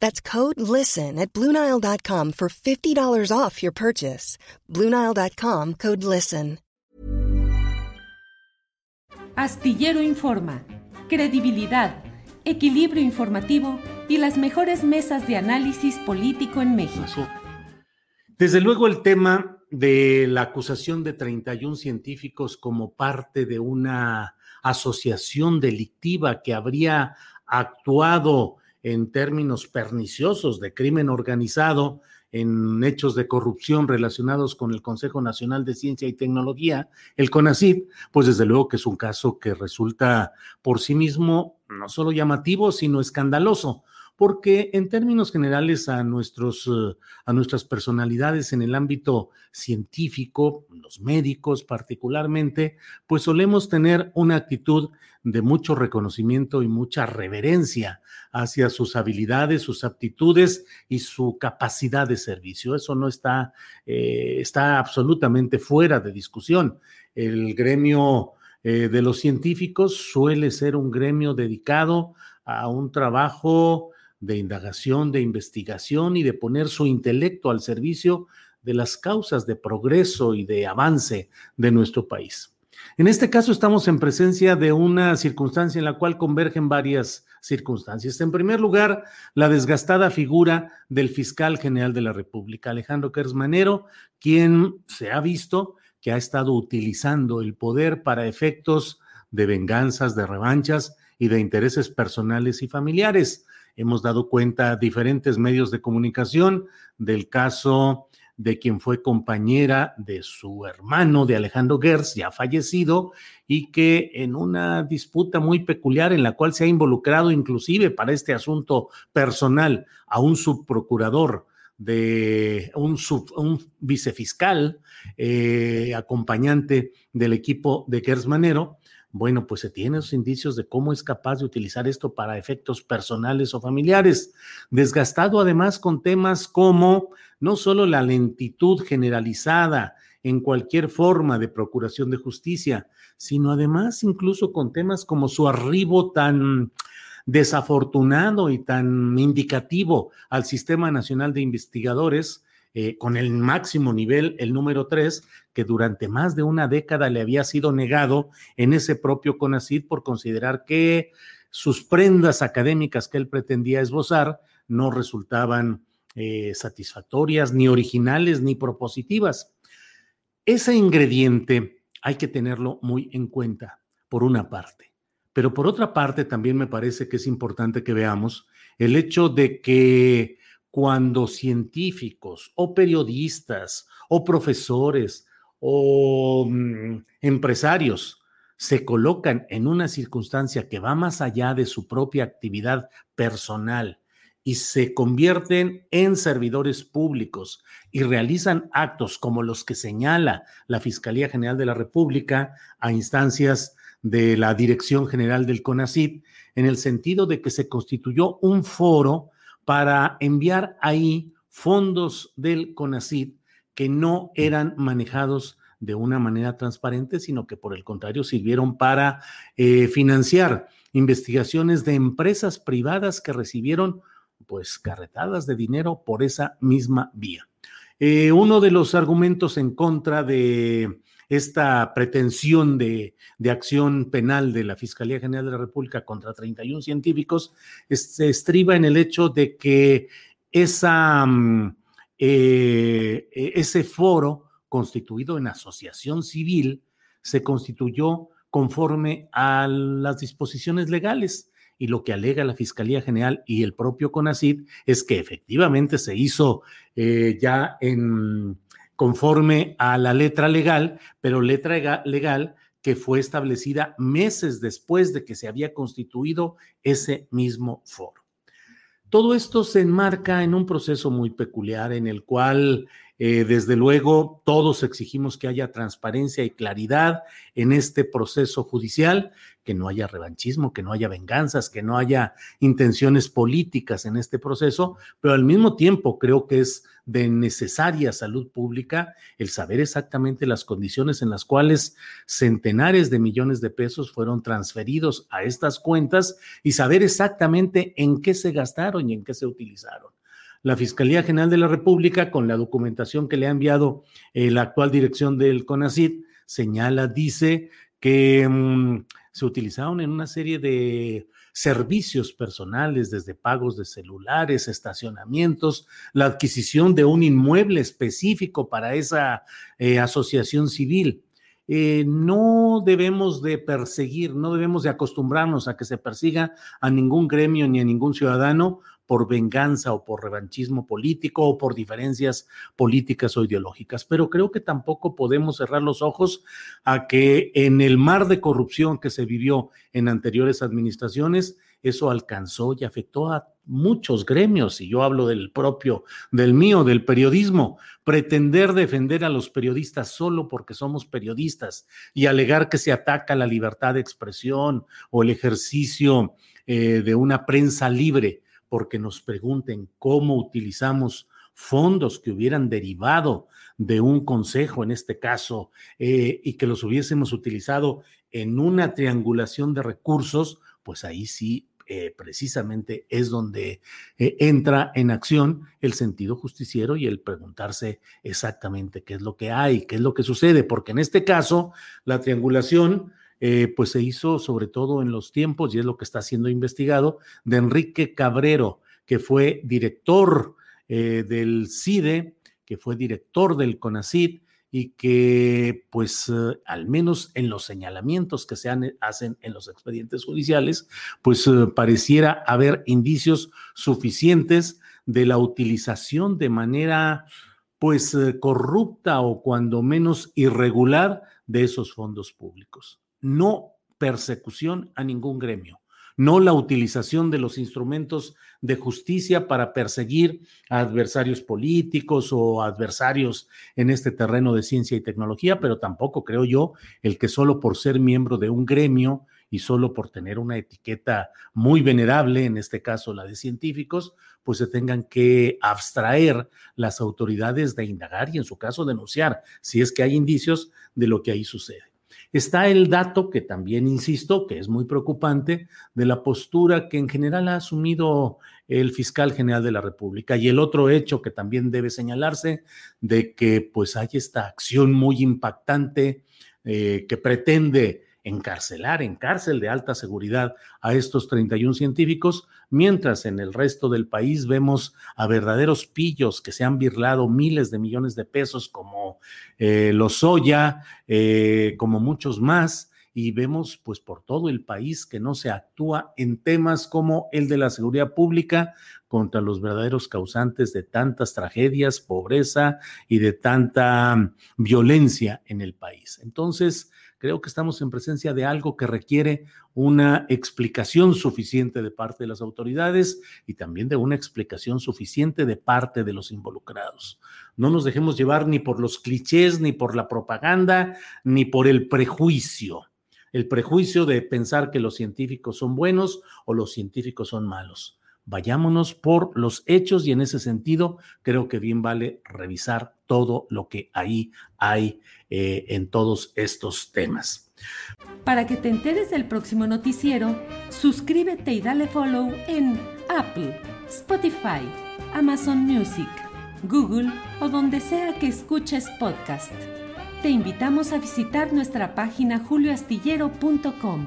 That's code LISTEN at Bluenile.com for $50 off your purchase. Bluenile.com code LISTEN. Astillero Informa, credibilidad, equilibrio informativo y las mejores mesas de análisis político en México. Desde luego el tema de la acusación de 31 científicos como parte de una asociación delictiva que habría actuado en términos perniciosos de crimen organizado en hechos de corrupción relacionados con el Consejo Nacional de Ciencia y Tecnología, el CONACYT, pues desde luego que es un caso que resulta por sí mismo no solo llamativo, sino escandaloso, porque en términos generales a, nuestros, eh, a nuestras personalidades en el ámbito científico, los médicos particularmente, pues solemos tener una actitud de mucho reconocimiento y mucha reverencia hacia sus habilidades, sus aptitudes y su capacidad de servicio. Eso no está, eh, está absolutamente fuera de discusión. El gremio eh, de los científicos suele ser un gremio dedicado a un trabajo de indagación, de investigación y de poner su intelecto al servicio de las causas de progreso y de avance de nuestro país. En este caso estamos en presencia de una circunstancia en la cual convergen varias circunstancias. En primer lugar, la desgastada figura del fiscal general de la República, Alejandro Kersmanero, quien se ha visto que ha estado utilizando el poder para efectos de venganzas, de revanchas y de intereses personales y familiares hemos dado cuenta a diferentes medios de comunicación del caso de quien fue compañera de su hermano, de Alejandro Gers, ya fallecido, y que en una disputa muy peculiar en la cual se ha involucrado inclusive para este asunto personal a un subprocurador de un, un vicefiscal eh, acompañante del equipo de Gers Manero, bueno, pues se tienen los indicios de cómo es capaz de utilizar esto para efectos personales o familiares. Desgastado además con temas como no solo la lentitud generalizada en cualquier forma de procuración de justicia, sino además incluso con temas como su arribo tan desafortunado y tan indicativo al Sistema Nacional de Investigadores, eh, con el máximo nivel, el número tres, que durante más de una década le había sido negado en ese propio CONACID por considerar que sus prendas académicas que él pretendía esbozar no resultaban eh, satisfactorias, ni originales, ni propositivas. Ese ingrediente hay que tenerlo muy en cuenta, por una parte. Pero por otra parte, también me parece que es importante que veamos el hecho de que cuando científicos o periodistas o profesores o mm, empresarios se colocan en una circunstancia que va más allá de su propia actividad personal y se convierten en servidores públicos y realizan actos como los que señala la Fiscalía General de la República a instancias de la Dirección General del CONACID, en el sentido de que se constituyó un foro para enviar ahí fondos del CONACID que no eran manejados de una manera transparente, sino que por el contrario sirvieron para eh, financiar investigaciones de empresas privadas que recibieron pues carretadas de dinero por esa misma vía. Eh, uno de los argumentos en contra de esta pretensión de, acción penal de la Fiscalía General de la República contra 31 científicos se estriba en el hecho de que esa, mm, eh, e, ese foro constituido en asociación civil se constituyó conforme a las disposiciones legales. Y lo que alega la Fiscalía General y el propio CONACID es que efectivamente se hizo eh, ya en conforme a la letra legal, pero letra legal que fue establecida meses después de que se había constituido ese mismo foro. Todo esto se enmarca en un proceso muy peculiar en el cual eh, desde luego, todos exigimos que haya transparencia y claridad en este proceso judicial, que no haya revanchismo, que no haya venganzas, que no haya intenciones políticas en este proceso, pero al mismo tiempo creo que es de necesaria salud pública el saber exactamente las condiciones en las cuales centenares de millones de pesos fueron transferidos a estas cuentas y saber exactamente en qué se gastaron y en qué se utilizaron la Fiscalía General de la República, con la documentación que le ha enviado eh, la actual dirección del CONACID, señala, dice que mm, se utilizaron en una serie de servicios personales, desde pagos de celulares, estacionamientos, la adquisición de un inmueble específico para esa eh, asociación civil. Eh, no debemos de perseguir, no debemos de acostumbrarnos a que se persiga a ningún gremio ni a ningún ciudadano por venganza o por revanchismo político o por diferencias políticas o ideológicas. Pero creo que tampoco podemos cerrar los ojos a que en el mar de corrupción que se vivió en anteriores administraciones, eso alcanzó y afectó a muchos gremios, y yo hablo del propio, del mío, del periodismo, pretender defender a los periodistas solo porque somos periodistas y alegar que se ataca la libertad de expresión o el ejercicio eh, de una prensa libre porque nos pregunten cómo utilizamos fondos que hubieran derivado de un consejo, en este caso, eh, y que los hubiésemos utilizado en una triangulación de recursos, pues ahí sí, eh, precisamente es donde eh, entra en acción el sentido justiciero y el preguntarse exactamente qué es lo que hay, qué es lo que sucede, porque en este caso, la triangulación eh, pues se hizo sobre todo en los tiempos, y es lo que está siendo investigado, de Enrique Cabrero, que fue director del CIDE, que fue director del CONACID y que pues eh, al menos en los señalamientos que se hacen en los expedientes judiciales, pues pareciera haber indicios suficientes de la utilización de manera pues corrupta o cuando menos irregular de esos fondos públicos. No persecución a ningún gremio, no la utilización de los instrumentos de justicia para perseguir a adversarios políticos o adversarios en este terreno de ciencia y tecnología, pero tampoco creo yo el que solo por ser miembro de un gremio y solo por tener una etiqueta muy venerable, en este caso la de científicos, pues se tengan que abstraer las autoridades de indagar y en su caso denunciar si es que hay indicios de lo que ahí sucede. Está el dato que también insisto, que es muy preocupante, de la postura que en general ha asumido el fiscal general de la República. Y el otro hecho que también debe señalarse de que pues hay esta acción muy impactante eh, que pretende encarcelar en cárcel de alta seguridad a estos 31 científicos, mientras en el resto del país vemos a verdaderos pillos que se han birlado miles de millones de pesos como eh, los Soya, eh, como muchos más, y vemos pues por todo el país que no se actúa en temas como el de la seguridad pública contra los verdaderos causantes de tantas tragedias, pobreza y de tanta violencia en el país. Entonces, creo que estamos en presencia de algo que requiere una explicación suficiente de parte de las autoridades y también de una explicación suficiente de parte de los involucrados. No nos dejemos llevar ni por los clichés, ni por la propaganda, ni por el prejuicio. El prejuicio de pensar que los científicos son buenos o los científicos son malos vayámonos por los hechos y en ese sentido creo que bien vale revisar todo lo que ahí hay eh, en todos estos temas. Para que te enteres del próximo noticiero, suscríbete y dale follow en Apple, Spotify, Amazon Music, Google o donde sea que escuches podcast. Te invitamos a visitar nuestra página julioastillero.com.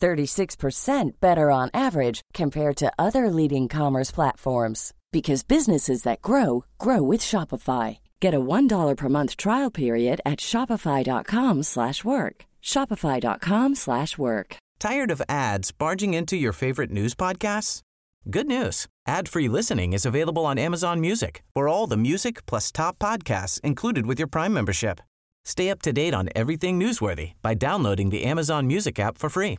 36% better on average compared to other leading commerce platforms because businesses that grow grow with Shopify. Get a $1 per month trial period at shopify.com/work. shopify.com/work. Tired of ads barging into your favorite news podcasts? Good news. Ad-free listening is available on Amazon Music. For all the music plus top podcasts included with your Prime membership. Stay up to date on everything newsworthy by downloading the Amazon Music app for free